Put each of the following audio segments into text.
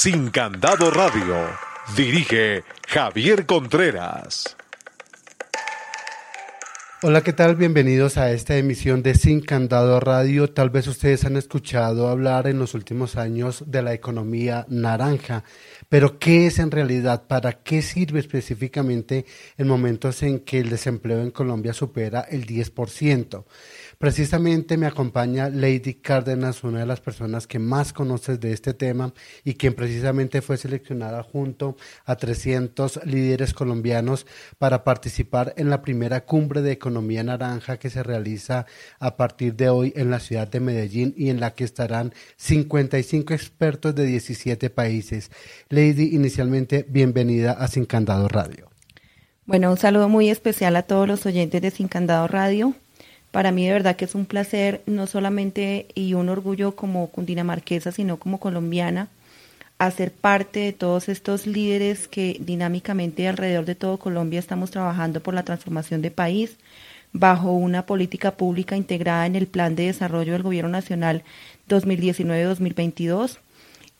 Sin Candado Radio. Dirige Javier Contreras. Hola, ¿qué tal? Bienvenidos a esta emisión de Sin Candado Radio. Tal vez ustedes han escuchado hablar en los últimos años de la economía naranja, pero ¿qué es en realidad? ¿Para qué sirve específicamente en momentos en que el desempleo en Colombia supera el 10%? Precisamente me acompaña Lady Cárdenas, una de las personas que más conoces de este tema y quien precisamente fue seleccionada junto a 300 líderes colombianos para participar en la primera cumbre de economía naranja que se realiza a partir de hoy en la ciudad de Medellín y en la que estarán 55 expertos de 17 países. Lady, inicialmente bienvenida a Sin Candado Radio. Bueno, un saludo muy especial a todos los oyentes de Sin Candado Radio. Para mí de verdad que es un placer, no solamente y un orgullo como cundinamarquesa, sino como colombiana, hacer parte de todos estos líderes que dinámicamente alrededor de todo Colombia estamos trabajando por la transformación de país bajo una política pública integrada en el Plan de Desarrollo del Gobierno Nacional 2019-2022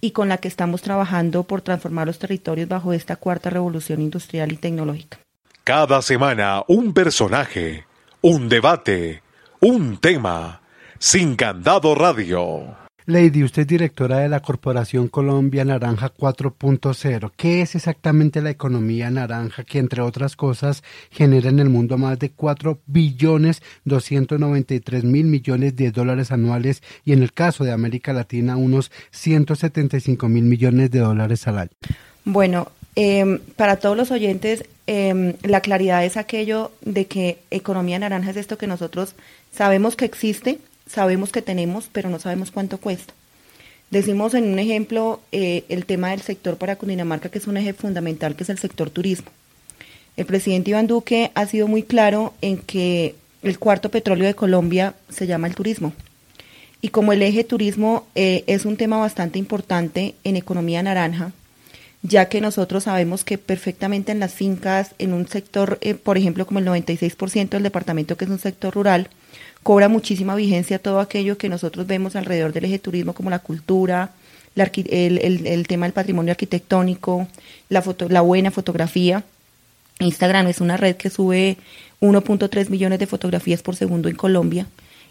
y con la que estamos trabajando por transformar los territorios bajo esta cuarta revolución industrial y tecnológica. Cada semana un personaje un debate, un tema. Sin Candado Radio. Lady, usted es directora de la Corporación Colombia Naranja 4.0. ¿Qué es exactamente la economía naranja que, entre otras cosas, genera en el mundo más de 4 billones 293 mil millones de dólares anuales y, en el caso de América Latina, unos 175 mil millones de dólares al año? Bueno, eh, para todos los oyentes, eh, la claridad es aquello de que economía naranja es esto que nosotros sabemos que existe, sabemos que tenemos, pero no sabemos cuánto cuesta. Decimos en un ejemplo eh, el tema del sector para Cundinamarca, que es un eje fundamental, que es el sector turismo. El presidente Iván Duque ha sido muy claro en que el cuarto petróleo de Colombia se llama el turismo. Y como el eje turismo eh, es un tema bastante importante en economía naranja, ya que nosotros sabemos que perfectamente en las fincas, en un sector, eh, por ejemplo, como el 96% del departamento, que es un sector rural, cobra muchísima vigencia todo aquello que nosotros vemos alrededor del eje turismo, como la cultura, el, tema del patrimonio arquitectónico, la, foto, la buena fotografía. Instagram es una red que sube 1.3 millones de fotografías por segundo en Colombia.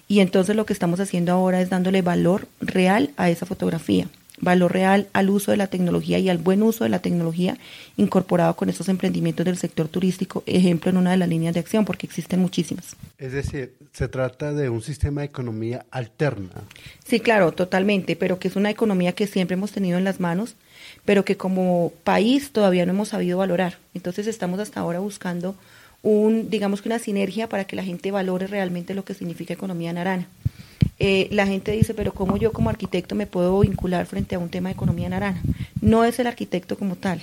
Y entonces lo que estamos haciendo ahora es dándole valor real a esa fotografía valor real al uso de la tecnología y al buen uso de la tecnología incorporado con estos emprendimientos del sector turístico, ejemplo en una de las líneas de acción, porque existen muchísimas. Es decir, se trata de un sistema de economía alterna. Sí, claro, totalmente, pero que es una economía que siempre hemos tenido en las manos, pero que como país todavía no hemos sabido valorar. Entonces estamos hasta ahora buscando un, digamos que una sinergia para que la gente valore realmente lo que significa economía naranja. Eh, la gente dice, pero ¿cómo yo como arquitecto me puedo vincular frente a un tema de economía naranja? No es el arquitecto como tal,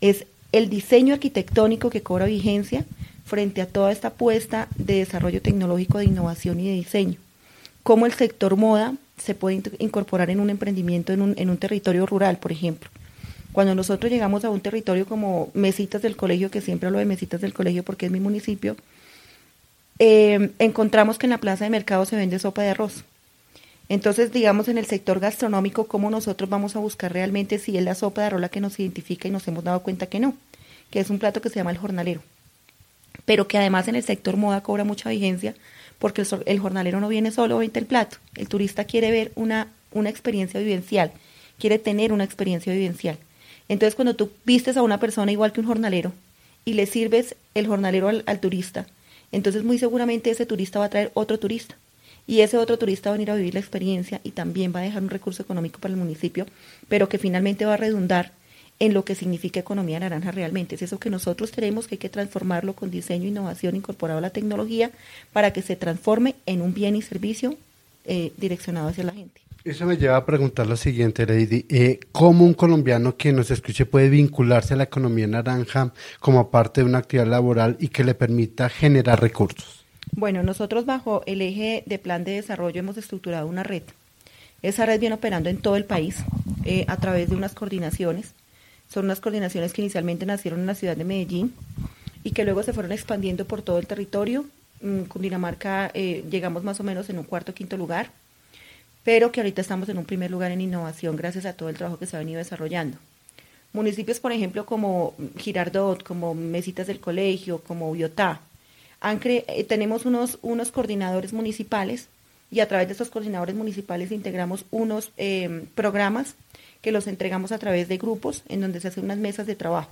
es el diseño arquitectónico que cobra vigencia frente a toda esta apuesta de desarrollo tecnológico, de innovación y de diseño. Cómo el sector moda se puede incorporar en un emprendimiento en un, en un territorio rural, por ejemplo. Cuando nosotros llegamos a un territorio como Mesitas del Colegio, que siempre hablo de Mesitas del Colegio porque es mi municipio, eh, encontramos que en la plaza de mercado se vende sopa de arroz. Entonces, digamos, en el sector gastronómico, ¿cómo nosotros vamos a buscar realmente si es la sopa de arroz la que nos identifica y nos hemos dado cuenta que no? Que es un plato que se llama el jornalero. Pero que además en el sector moda cobra mucha vigencia porque el, jornalero no viene solo a vender el plato. El turista quiere ver una, una experiencia vivencial, quiere tener una experiencia vivencial. Entonces, cuando tú vistes a una persona igual que un jornalero y le sirves el jornalero al turista, entonces muy seguramente ese turista va a traer otro turista y ese otro turista va a venir a vivir la experiencia y también va a dejar un recurso económico para el municipio, pero que finalmente va a redundar en lo que significa economía naranja realmente. Es eso que nosotros tenemos que hay que transformarlo con diseño, innovación incorporado a la tecnología para que se transforme en un bien y servicio eh, direccionado hacia la gente. Eso me lleva a preguntar lo siguiente, Lady. Eh, ¿Cómo un colombiano que nos escuche puede vincularse a la economía naranja como parte de una actividad laboral y que le permita generar recursos? Bueno, nosotros bajo el eje de plan de desarrollo hemos estructurado una red. Esa red viene operando en todo el país eh, a través de unas coordinaciones. Son unas coordinaciones que inicialmente nacieron en la ciudad de Medellín y que luego se fueron expandiendo por todo el territorio. En Cundinamarca eh, llegamos más o menos en un cuarto o quinto lugar pero que ahorita estamos en un primer lugar en innovación gracias a todo el trabajo que se ha venido desarrollando. Municipios, por ejemplo, como Girardot, como Mesitas del Colegio, como Biotá, eh, tenemos unos, unos coordinadores municipales y a través de estos coordinadores municipales integramos unos em, programas que los entregamos a través de grupos en donde se hacen unas mesas de trabajo.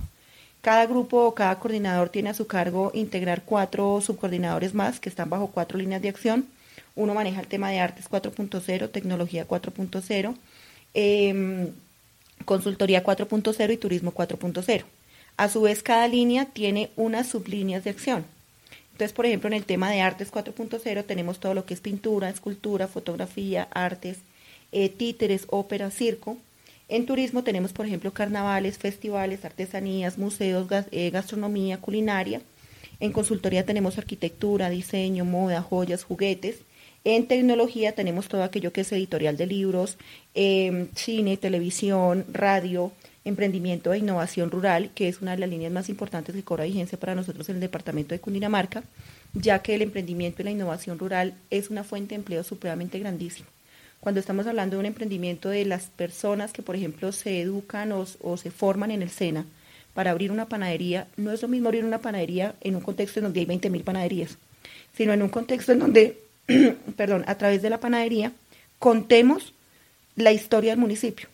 Cada grupo o cada coordinador tiene a su cargo integrar cuatro subcoordinadores más que están bajo cuatro líneas de acción uno maneja el tema de artes 4.0, tecnología 4.0, em, consultoría 4.0 y turismo 4.0. A su vez, cada línea tiene unas sublíneas de acción. Entonces, por ejemplo, en el tema de artes 4.0 tenemos todo lo que es pintura, escultura, fotografía, artes, eh, títeres, ópera, circo. En turismo tenemos, por ejemplo, carnavales, festivales, artesanías, museos, eh, gastronomía, culinaria. En consultoría tenemos arquitectura, diseño, moda, joyas, juguetes. En tecnología tenemos todo aquello que es editorial de libros, em, cine, televisión, radio, emprendimiento e innovación rural, que es una de las líneas más importantes que cobra vigencia para nosotros en el departamento de Cundinamarca, ya que el emprendimiento y la innovación rural es una fuente de empleo supremamente grandísima. Cuando estamos hablando de un emprendimiento de las personas que, por ejemplo, se educan o, o se forman en el SENA para abrir una panadería, no es lo mismo abrir una panadería en un contexto en donde hay 20.000 panaderías, sino en un contexto en donde perdón, a través de la panadería, contemos la historia del municipio.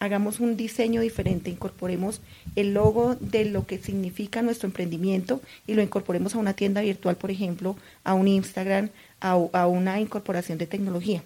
Hagamos un diseño diferente, incorporemos el logo de lo que significa nuestro emprendimiento y lo incorporemos a una tienda virtual, por ejemplo, a un Instagram, a, una incorporación de tecnología.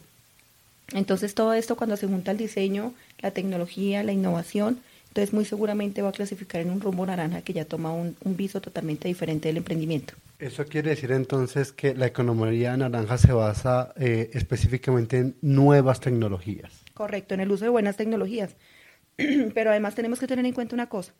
Entonces todo esto cuando se junta el diseño, la tecnología, la innovación, entonces muy seguramente va a clasificar en un rumbo naranja que ya toma un, un viso totalmente diferente del emprendimiento. Eso quiere decir entonces que la economía naranja se basa eh, específicamente en nuevas tecnologías. Correcto, en el uso de buenas tecnologías. Pero además tenemos que tener en cuenta una cosa.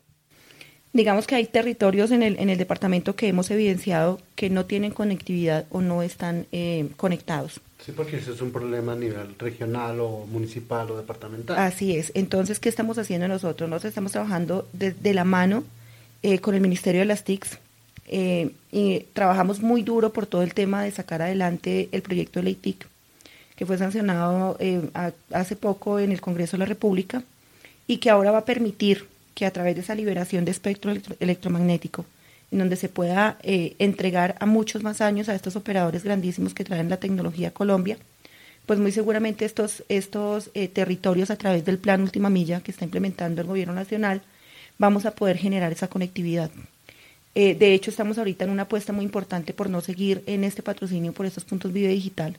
Digamos que hay territorios en el, en el departamento que hemos evidenciado que no tienen conectividad o no están eh, conectados. Sí, porque eso es un problema a nivel regional o municipal o departamental. Así es. Entonces, ¿qué estamos haciendo nosotros? Nosotros estamos trabajando de, la mano eh, con el Ministerio de las TICs eh, y trabajamos muy duro por todo el tema de sacar adelante el proyecto de ley TIC, que fue sancionado eh, hace poco en el Congreso de la República y que ahora va a permitir que a través de esa liberación de espectro electromagnético, en donde se pueda eh, entregar a muchos más años a estos operadores grandísimos que traen la tecnología a Colombia, pues muy seguramente estos, estos territorios a través del plan Última Milla que está implementando el Gobierno Nacional, vamos a poder generar esa conectividad. Eh, de hecho, estamos ahorita en una apuesta muy importante por no seguir en este patrocinio por estos puntos video digital,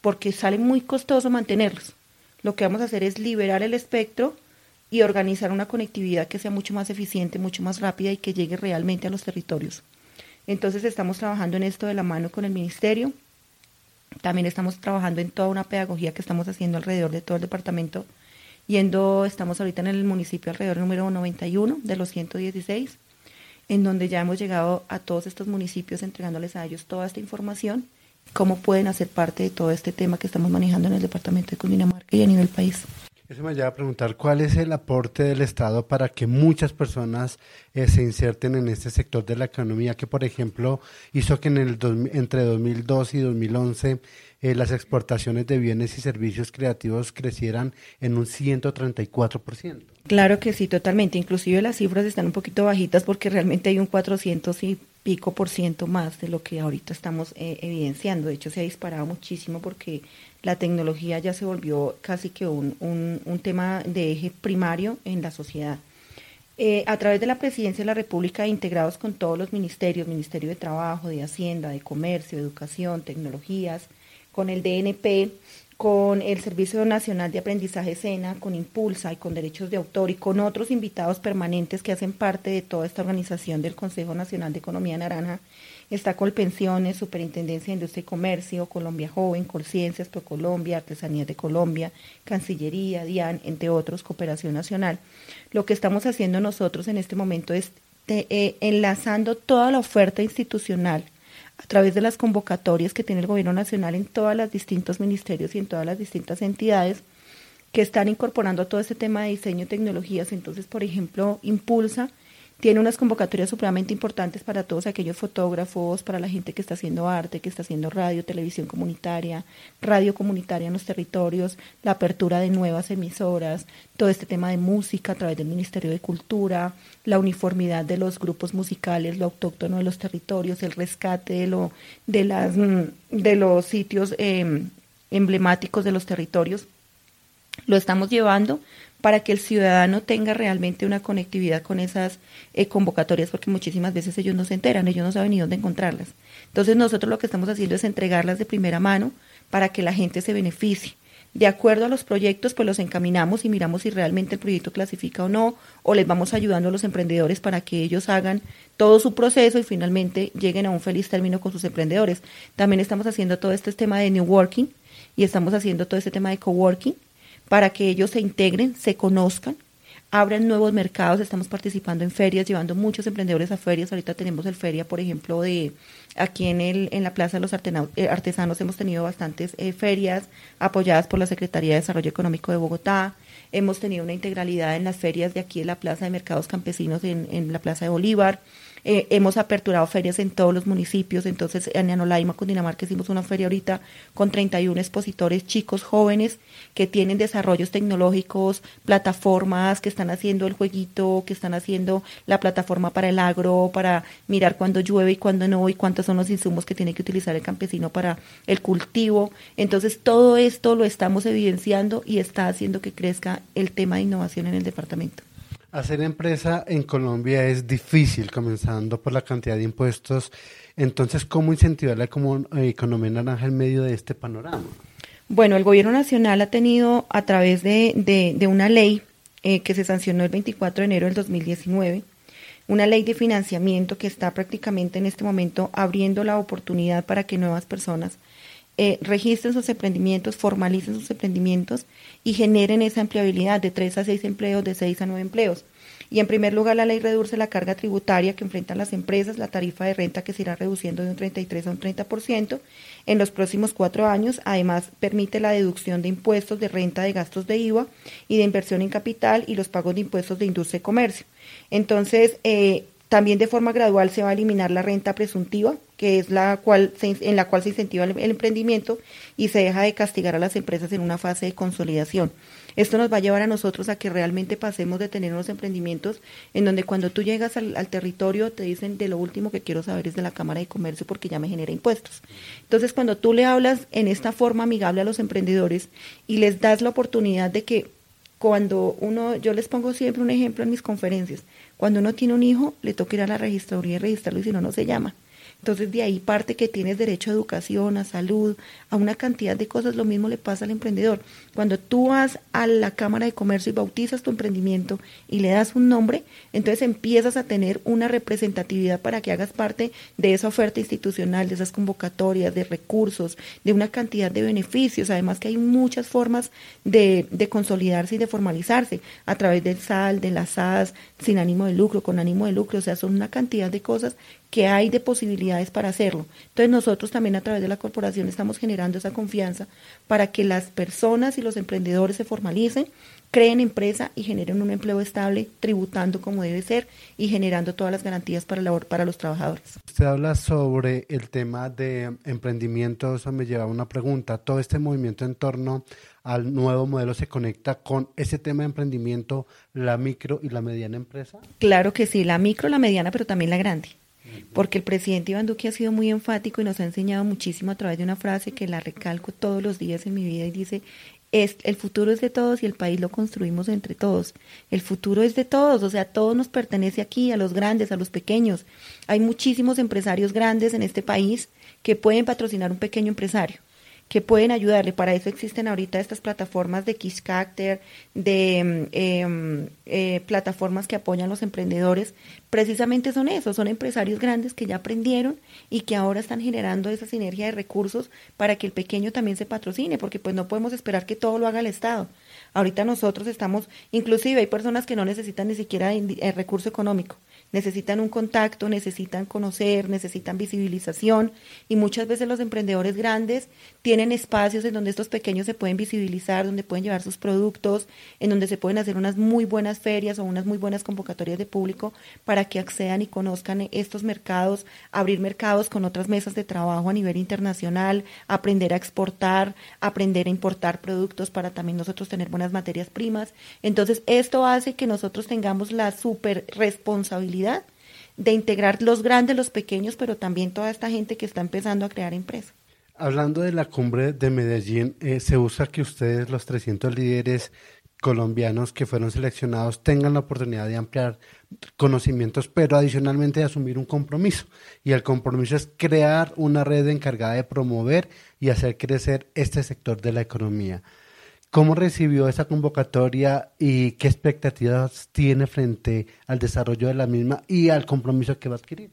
porque sale muy costoso mantenerlos. Lo que vamos a hacer es liberar el espectro y organizar una conectividad que sea mucho más eficiente, mucho más rápida y que llegue realmente a los territorios. Entonces estamos trabajando en esto de la mano con el ministerio. También estamos trabajando en toda una pedagogía que estamos haciendo alrededor de todo el departamento. Yendo, estamos ahorita en el municipio alrededor número 91 de los 116 en donde ya hemos llegado a todos estos municipios entregándoles a ellos toda esta información, cómo pueden hacer parte de todo este tema que estamos manejando en el departamento de Cundinamarca y a nivel país. Eso me lleva a preguntar cuál es el aporte del Estado para que muchas personas eh, se inserten en este sector de la economía, que por ejemplo hizo que en el entre 2002 y 2011 eh, las exportaciones de bienes y servicios creativos crecieran en un 134%. Claro que sí, totalmente. Inclusive las cifras están un poquito bajitas porque realmente hay un 400 y pico por ciento más de lo que ahorita estamos eh, evidenciando. De hecho, se ha disparado muchísimo porque la tecnología ya se volvió casi que un, un, tema de eje primario en la sociedad. Eh, a través de la Presidencia de la República, integrados con todos los ministerios, Ministerio de Trabajo, de Hacienda, de Comercio, Educación, Tecnologías, con el DNP, con el Servicio Nacional de Aprendizaje SENA, con Impulsa y con Derechos de Autor y con otros invitados permanentes que hacen parte de toda esta organización del Consejo Nacional de Economía Naranja, Está Colpensiones, Superintendencia de Industria y Comercio, Colombia Joven, Colciencias, Procolombia, Artesanías de Colombia, Cancillería, DIAN, entre otros, Cooperación Nacional. Lo que estamos haciendo nosotros en este momento es eh, enlazando toda la oferta institucional a través de las convocatorias que tiene el Gobierno Nacional en todos los distintos ministerios y en todas las distintas entidades que están incorporando todo este tema de diseño y tecnologías. Entonces, por ejemplo, Impulsa tiene unas convocatorias supremamente importantes para todos aquellos fotógrafos, para la gente que está haciendo arte, que está haciendo radio, televisión comunitaria, radio comunitaria en los territorios, la apertura de nuevas emisoras, todo este tema de música a través del Ministerio de Cultura, la uniformidad de los grupos musicales, lo autóctono de los territorios, el rescate de, lo, de, las, mm, de los sitios em, emblemáticos de los territorios. Lo estamos llevando para que el ciudadano tenga realmente una conectividad con esas eh, convocatorias, porque muchísimas veces ellos no se enteran, ellos no saben ni dónde encontrarlas. Entonces nosotros lo que estamos haciendo es entregarlas de primera mano para que la gente se beneficie. De acuerdo a los proyectos, pues los encaminamos y miramos si realmente el proyecto clasifica o no, o les vamos ayudando a los emprendedores para que ellos hagan todo su proceso y finalmente lleguen a un feliz término con sus emprendedores. También estamos haciendo todo este tema de New Working y estamos haciendo todo este tema de coworking para que ellos se integren, se conozcan, abran nuevos mercados. Estamos participando en ferias, llevando muchos emprendedores a ferias. Ahorita tenemos el feria, por ejemplo, de aquí en, el, en la Plaza de los eh, Artesanos hemos tenido bastantes eh, ferias apoyadas por la Secretaría de Desarrollo Económico de Bogotá. Hemos tenido una integralidad en las ferias de aquí en la Plaza de Mercados Campesinos en, en la Plaza de Bolívar. Eh, hemos aperturado ferias en todos los municipios, entonces en Anolaima, Cundinamarca, hicimos una feria ahorita con 31 expositores chicos jóvenes que tienen desarrollos tecnológicos, plataformas, que están haciendo el jueguito, que están haciendo la plataforma para el agro, para mirar cuándo llueve y cuándo no, y cuántos son los insumos que tiene que utilizar el campesino para el cultivo. Entonces todo esto lo estamos evidenciando y está haciendo que crezca el tema de innovación en el departamento. Hacer empresa en Colombia es difícil, comenzando por la cantidad de impuestos. Entonces, ¿cómo incentivar la eh, economía naranja en medio de este panorama? Bueno, el gobierno nacional ha tenido a través de, una ley eh, que se sancionó el 24 de enero del 2019, una ley de financiamiento que está prácticamente en este momento abriendo la oportunidad para que nuevas personas eh, registren sus emprendimientos, formalicen sus emprendimientos y generen esa empleabilidad de 3 a 6 empleos, de 6 a 9 empleos. Y en primer lugar, la ley reduce la carga tributaria que enfrentan las empresas, la tarifa de renta que se irá reduciendo de un 33 a un 30% en los próximos cuatro años. Además, permite la deducción de impuestos de renta de gastos de IVA y de inversión en capital y los pagos de impuestos de industria y comercio. Entonces, eh, también de forma gradual se va a eliminar la renta presuntiva, que es la cual en la cual se incentiva el, emprendimiento y se deja de castigar a las empresas en una fase de consolidación. Esto nos va a llevar a nosotros a que realmente pasemos de tener unos emprendimientos en donde cuando tú llegas al, territorio te dicen de lo último que quiero saber es de la Cámara de Comercio porque ya me genera impuestos. Entonces cuando tú le hablas en esta forma amigable a los emprendedores y les das la oportunidad de que cuando uno, yo les pongo siempre un ejemplo en mis conferencias, cuando uno tiene un hijo, le toca ir a la registraduría y registrarlo y si no, no se llama. Entonces de ahí parte que tienes derecho a educación, a salud, a una cantidad de cosas. Lo mismo le pasa al emprendedor. Cuando tú vas a la Cámara de Comercio y bautizas tu emprendimiento y le das un nombre, entonces empiezas a tener una representatividad para que hagas parte de esa oferta institucional, de esas convocatorias, de recursos, de una cantidad de beneficios. Además que hay muchas formas de, de consolidarse y de formalizarse a través del SAL, de las SAS, sin ánimo de lucro, con ánimo de lucro. O sea, son una cantidad de cosas que hay de posibilidades para hacerlo. Entonces nosotros también a través de la corporación estamos generando esa confianza para que las personas y los emprendedores se formalicen, creen empresa y generen un empleo estable, tributando como debe ser y generando todas las garantías para, la, para los trabajadores. Usted habla sobre el tema de emprendimiento, eso me lleva a una pregunta. ¿Todo este movimiento en torno al nuevo modelo se conecta con ese tema de emprendimiento, la micro y la mediana empresa? Claro que sí, la micro, la mediana, pero también la grande porque el presidente Iván Duque ha sido muy enfático y nos ha enseñado muchísimo a través de una frase que la recalco todos los días en mi vida y dice, es, el futuro es de todos y el país lo construimos entre todos. El futuro es de todos, o sea, todo nos pertenece aquí, a los grandes, a los pequeños. Hay muchísimos empresarios grandes en este país que pueden patrocinar un pequeño empresario que pueden ayudarle. Para eso existen ahorita estas plataformas de Kickstarter, de em, eh, plataformas que apoyan a los emprendedores. Precisamente son esos, son empresarios grandes que ya aprendieron y que ahora están generando esa sinergia de recursos para que el pequeño también se patrocine, porque pues no podemos esperar que todo lo haga el Estado. Ahorita nosotros estamos, inclusive hay personas que no necesitan ni siquiera el recurso económico necesitan un contacto, necesitan conocer, necesitan visibilización y muchas veces los emprendedores grandes tienen espacios en donde estos pequeños se pueden visibilizar, donde pueden llevar sus productos, en donde se pueden hacer unas muy buenas ferias o unas muy buenas convocatorias de público para que accedan y conozcan estos mercados, abrir mercados con otras mesas de trabajo a nivel internacional, aprender a exportar, aprender a importar productos para también nosotros tener buenas materias primas. Entonces, esto hace que nosotros tengamos la super responsabilidad de integrar los grandes, los pequeños, pero también toda esta gente que está empezando a crear empresas. Hablando de la cumbre de Medellín, eh, se usa que ustedes, los 300 líderes colombianos que fueron seleccionados, tengan la oportunidad de ampliar conocimientos, pero adicionalmente de asumir un compromiso. Y el compromiso es crear una red encargada de promover y hacer crecer este sector de la economía. ¿Cómo recibió esa convocatoria y qué expectativas tiene frente al desarrollo de la misma y al compromiso que va a adquirir?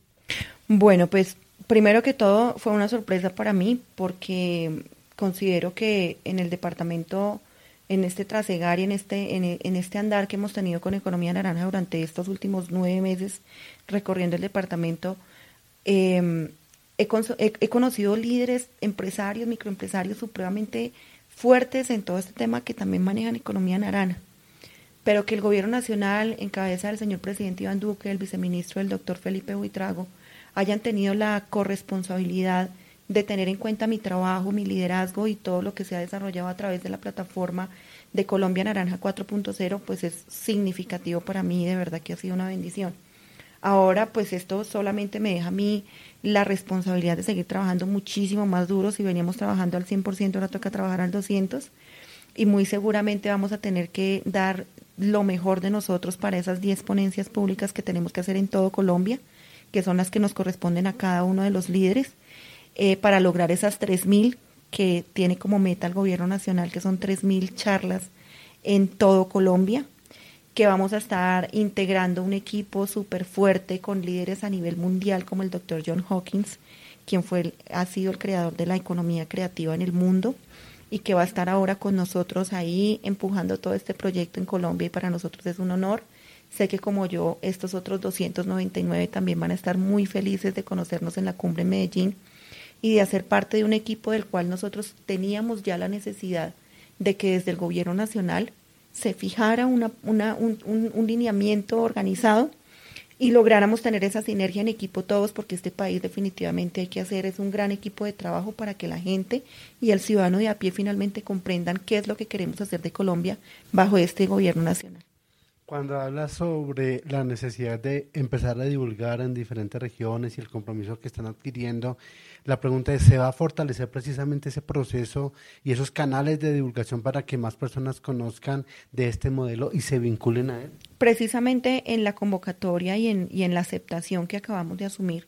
Bueno, pues primero que todo fue una sorpresa para mí porque considero que en el departamento, en este trasegar y en este, en, este andar que hemos tenido con Economía Naranja durante estos últimos nueve meses recorriendo el departamento, em, he, he, conocido líderes, empresarios, microempresarios supremamente fuertes en todo este tema que también manejan economía naranja, pero que el gobierno nacional, en cabeza del señor presidente Iván Duque, el viceministro del doctor Felipe Buitrago, hayan tenido la corresponsabilidad de tener en cuenta mi trabajo, mi liderazgo y todo lo que se ha desarrollado a través de la plataforma de Colombia Naranja 4.0, pues es significativo para mí, de verdad que ha sido una bendición. Ahora, pues esto solamente me deja a mí la responsabilidad de seguir trabajando muchísimo más duro. Si veníamos trabajando al 100%, ahora toca trabajar al 200%. Y muy seguramente vamos a tener que dar lo mejor de nosotros para esas 10 ponencias públicas que tenemos que hacer en todo Colombia, que son las que nos corresponden a cada uno de los líderes, eh, para lograr esas 3.000 que tiene como meta el gobierno nacional, que son 3.000 charlas en todo Colombia que vamos a estar integrando un equipo súper fuerte con líderes a nivel mundial como el doctor John Hawkins, quien fue ha sido el creador de la economía creativa en el mundo y que va a estar ahora con nosotros ahí empujando todo este proyecto en Colombia y para nosotros es un honor. Sé que como yo, estos otros 299 también van a estar muy felices de conocernos en la cumbre en Medellín y de hacer parte de un equipo del cual nosotros teníamos ya la necesidad de que desde el gobierno nacional se fijara una, una, un, un, lineamiento organizado y lográramos tener esa sinergia en equipo todos, porque este país definitivamente hay que hacer, es un gran equipo de trabajo para que la gente y el ciudadano de a pie finalmente comprendan qué es lo que queremos hacer de Colombia bajo este gobierno nacional. Cuando hablas sobre la necesidad de empezar a divulgar en diferentes regiones y el compromiso que están adquiriendo, la pregunta es, ¿se va a fortalecer precisamente ese proceso y esos canales de divulgación para que más personas conozcan de este modelo y se vinculen a él? Precisamente en la convocatoria y en, y en la aceptación que acabamos de asumir,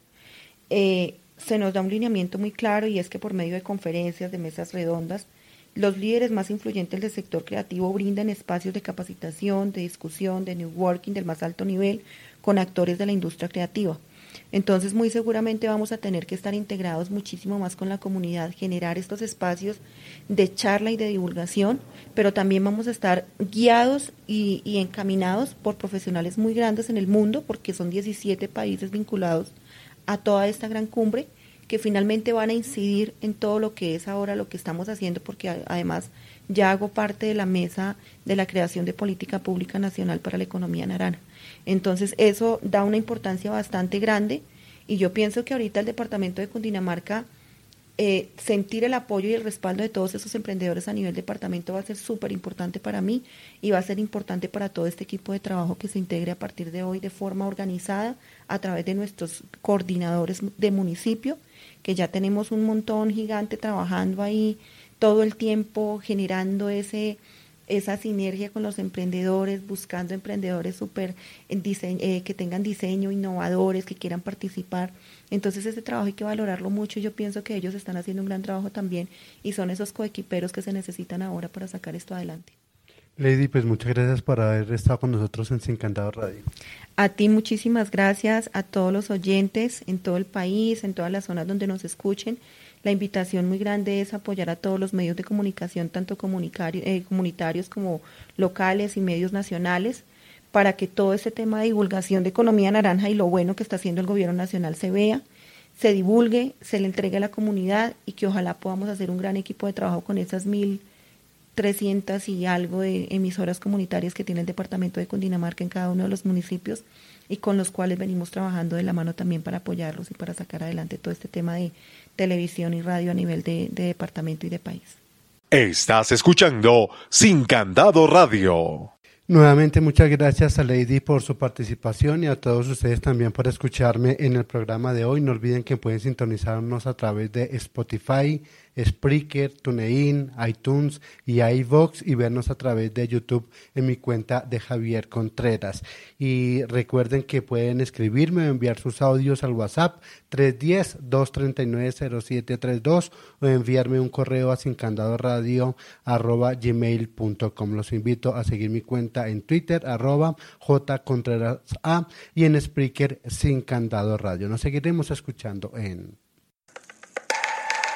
eh, se nos da un lineamiento muy claro y es que por medio de conferencias, de mesas redondas, los líderes más influyentes del sector creativo brindan espacios de capacitación, de discusión, de networking del más alto nivel con actores de la industria creativa. Entonces, muy seguramente vamos a tener que estar integrados muchísimo más con la comunidad, generar estos espacios de charla y de divulgación, pero también vamos a estar guiados y, y encaminados por profesionales muy grandes en el mundo, porque son 17 países vinculados a toda esta gran cumbre que finalmente van a incidir en todo lo que es ahora lo que estamos haciendo, porque además ya hago parte de la mesa de la creación de política pública nacional para la economía naranja. Entonces eso da una importancia bastante grande y yo pienso que ahorita el departamento de Cundinamarca eh, sentir el apoyo y el respaldo de todos esos emprendedores a nivel departamento va a ser súper importante para mí y va a ser importante para todo este equipo de trabajo que se integre a partir de hoy de forma organizada a través de nuestros coordinadores de municipio que ya tenemos un montón gigante trabajando ahí todo el tiempo, generando ese, esa sinergia con los emprendedores, buscando emprendedores super eh, que tengan diseño, innovadores, que quieran participar. Entonces ese trabajo hay que valorarlo mucho y yo pienso que ellos están haciendo un gran trabajo también y son esos coequiperos que se necesitan ahora para sacar esto adelante. Lady, pues muchas gracias por haber estado con nosotros en Sincantado Radio. A ti muchísimas gracias, a todos los oyentes en todo el país, en todas las zonas donde nos escuchen. La invitación muy grande es apoyar a todos los medios de comunicación, tanto eh, comunitarios como locales y medios nacionales, para que todo este tema de divulgación de economía naranja y lo bueno que está haciendo el gobierno nacional se vea, se divulgue, se le entregue a la comunidad y que ojalá podamos hacer un gran equipo de trabajo con esas mil trescientas y algo de emisoras comunitarias que tiene el departamento de Cundinamarca en cada uno de los municipios y con los cuales venimos trabajando de la mano también para apoyarlos y para sacar adelante todo este tema de televisión y radio a nivel de, de departamento y de país. Estás escuchando Sin Candado Radio. Nuevamente muchas gracias a Lady por su participación y a todos ustedes también por escucharme en el programa de hoy. No olviden que pueden sintonizarnos a través de Spotify, Spreaker, TuneIn, iTunes y iVox y vernos a través de YouTube en mi cuenta de Javier Contreras. Y recuerden que pueden escribirme o enviar sus audios al WhatsApp 310-239-0732 o enviarme un correo a gmail.com Los invito a seguir mi cuenta en Twitter arroba jcontrerasa y en Spreaker Sin Candado Radio. Nos seguiremos escuchando en